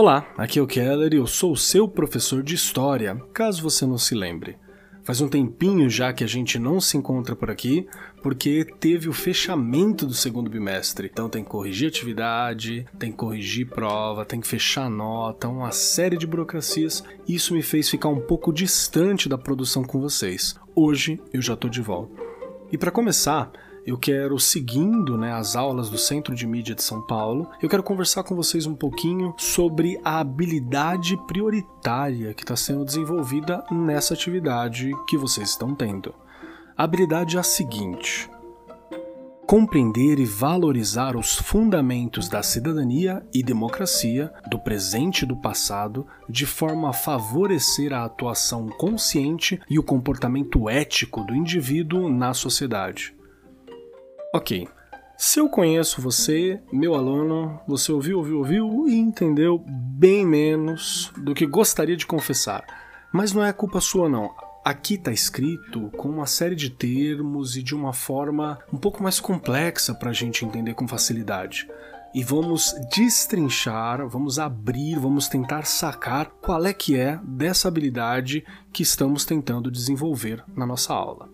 Olá, aqui é o Keller e eu sou o seu professor de História, caso você não se lembre. Faz um tempinho já que a gente não se encontra por aqui, porque teve o fechamento do segundo bimestre. Então tem que corrigir atividade, tem que corrigir prova, tem que fechar nota, uma série de burocracias. Isso me fez ficar um pouco distante da produção com vocês. Hoje eu já tô de volta. E para começar, eu quero, seguindo né, as aulas do Centro de Mídia de São Paulo, eu quero conversar com vocês um pouquinho sobre a habilidade prioritária que está sendo desenvolvida nessa atividade que vocês estão tendo. A habilidade é a seguinte: compreender e valorizar os fundamentos da cidadania e democracia, do presente e do passado, de forma a favorecer a atuação consciente e o comportamento ético do indivíduo na sociedade. Ok. Se eu conheço você, meu aluno, você ouviu, ouviu, ouviu e entendeu bem menos do que gostaria de confessar. Mas não é culpa sua, não. Aqui está escrito com uma série de termos e de uma forma um pouco mais complexa para a gente entender com facilidade. E vamos destrinchar, vamos abrir, vamos tentar sacar qual é que é dessa habilidade que estamos tentando desenvolver na nossa aula.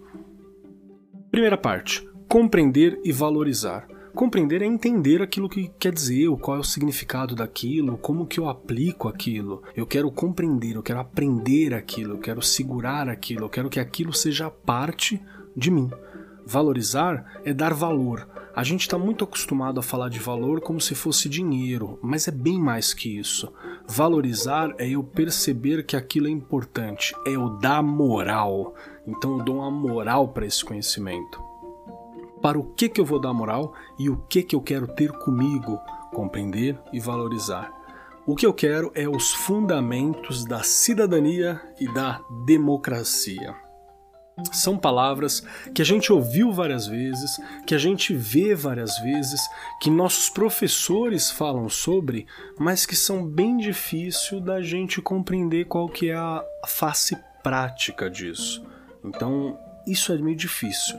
Primeira parte: compreender e valorizar. Compreender é entender aquilo que quer dizer, qual é o significado daquilo, como que eu aplico aquilo. Eu quero compreender, eu quero aprender aquilo, eu quero segurar aquilo, eu quero que aquilo seja parte de mim. Valorizar é dar valor. A gente está muito acostumado a falar de valor como se fosse dinheiro, mas é bem mais que isso. Valorizar é eu perceber que aquilo é importante, é eu dar moral. Então eu dou uma moral para esse conhecimento para o que, que eu vou dar moral e o que, que eu quero ter comigo, compreender e valorizar. O que eu quero é os fundamentos da cidadania e da democracia. São palavras que a gente ouviu várias vezes, que a gente vê várias vezes, que nossos professores falam sobre, mas que são bem difícil da gente compreender qual que é a face prática disso. Então, isso é meio difícil.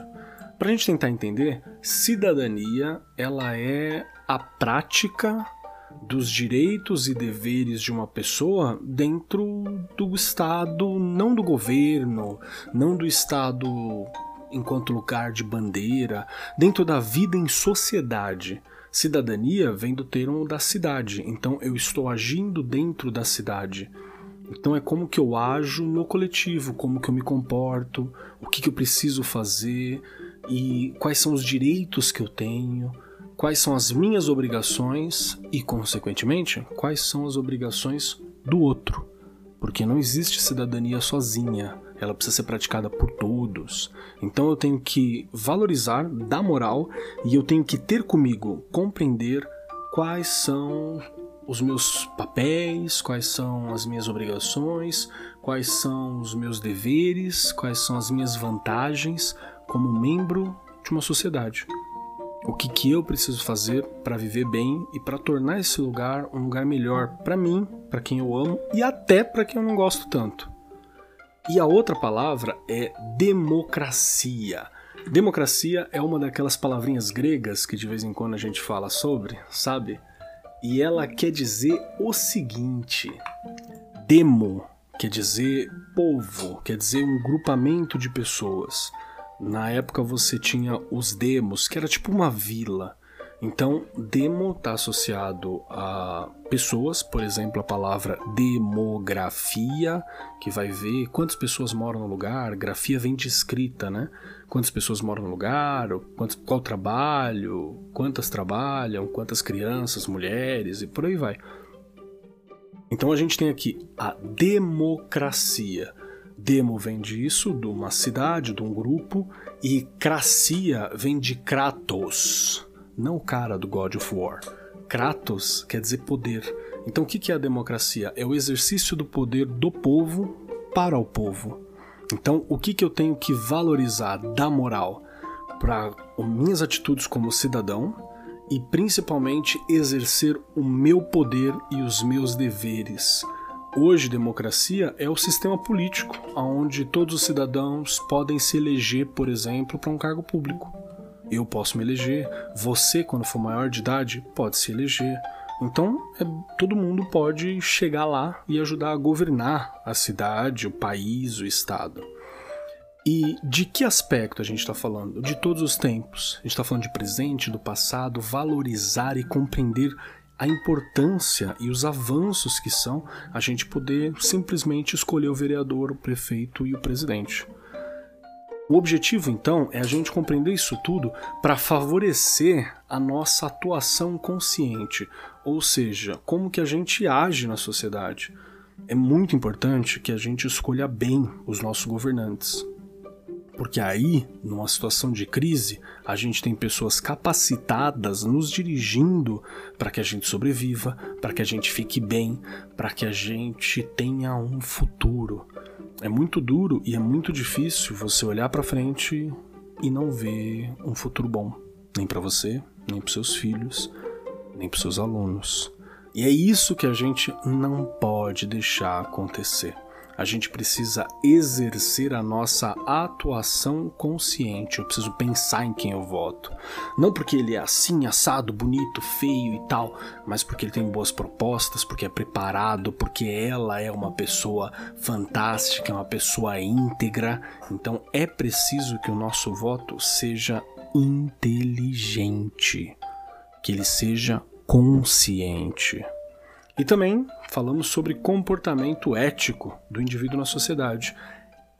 Para a gente tentar entender, cidadania ela é a prática dos direitos e deveres de uma pessoa dentro do Estado, não do governo, não do Estado enquanto lugar de bandeira, dentro da vida em sociedade. Cidadania vem do termo da cidade, então eu estou agindo dentro da cidade. Então é como que eu ajo no coletivo, como que eu me comporto, o que, que eu preciso fazer, e quais são os direitos que eu tenho, quais são as minhas obrigações e, consequentemente, quais são as obrigações do outro. Porque não existe cidadania sozinha, ela precisa ser praticada por todos. Então eu tenho que valorizar, dar moral e eu tenho que ter comigo, compreender quais são os meus papéis, quais são as minhas obrigações, quais são os meus deveres, quais são as minhas vantagens, como membro de uma sociedade. O que, que eu preciso fazer para viver bem e para tornar esse lugar um lugar melhor para mim, para quem eu amo e até para quem eu não gosto tanto. E a outra palavra é democracia. Democracia é uma daquelas palavrinhas gregas que de vez em quando a gente fala sobre, sabe? E ela quer dizer o seguinte: demo quer dizer povo, quer dizer um grupamento de pessoas. Na época você tinha os demos, que era tipo uma vila. Então, demo está associado a pessoas, por exemplo, a palavra demografia, que vai ver quantas pessoas moram no lugar, grafia vem de escrita, né? Quantas pessoas moram no lugar, quantos, qual trabalho, quantas trabalham, quantas crianças, mulheres e por aí vai. Então a gente tem aqui a democracia. Demo vem disso, de uma cidade, de um grupo, e Cracia vem de Kratos, não o cara do God of War. Kratos quer dizer poder. Então o que é a democracia? É o exercício do poder do povo para o povo. Então o que eu tenho que valorizar da moral para minhas atitudes como cidadão e principalmente exercer o meu poder e os meus deveres Hoje, democracia é o sistema político, onde todos os cidadãos podem se eleger, por exemplo, para um cargo público. Eu posso me eleger, você, quando for maior de idade, pode se eleger. Então, é, todo mundo pode chegar lá e ajudar a governar a cidade, o país, o estado. E de que aspecto a gente está falando? De todos os tempos. A gente está falando de presente, do passado, valorizar e compreender a importância e os avanços que são a gente poder simplesmente escolher o vereador, o prefeito e o presidente. O objetivo, então, é a gente compreender isso tudo para favorecer a nossa atuação consciente, ou seja, como que a gente age na sociedade. É muito importante que a gente escolha bem os nossos governantes. Porque aí, numa situação de crise, a gente tem pessoas capacitadas nos dirigindo para que a gente sobreviva, para que a gente fique bem, para que a gente tenha um futuro. É muito duro e é muito difícil você olhar para frente e não ver um futuro bom, nem para você, nem para seus filhos, nem para seus alunos. E é isso que a gente não pode deixar acontecer a gente precisa exercer a nossa atuação consciente. Eu preciso pensar em quem eu voto. Não porque ele é assim, assado, bonito, feio e tal, mas porque ele tem boas propostas, porque é preparado, porque ela é uma pessoa fantástica, uma pessoa íntegra. Então é preciso que o nosso voto seja inteligente, que ele seja consciente. E também falamos sobre comportamento ético do indivíduo na sociedade.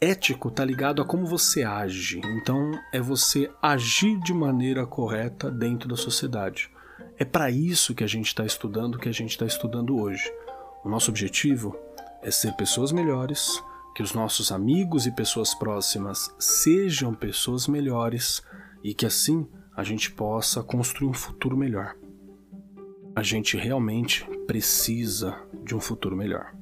Ético está ligado a como você age, então é você agir de maneira correta dentro da sociedade. É para isso que a gente está estudando que a gente está estudando hoje. O nosso objetivo é ser pessoas melhores, que os nossos amigos e pessoas próximas sejam pessoas melhores e que assim a gente possa construir um futuro melhor a gente realmente precisa de um futuro melhor.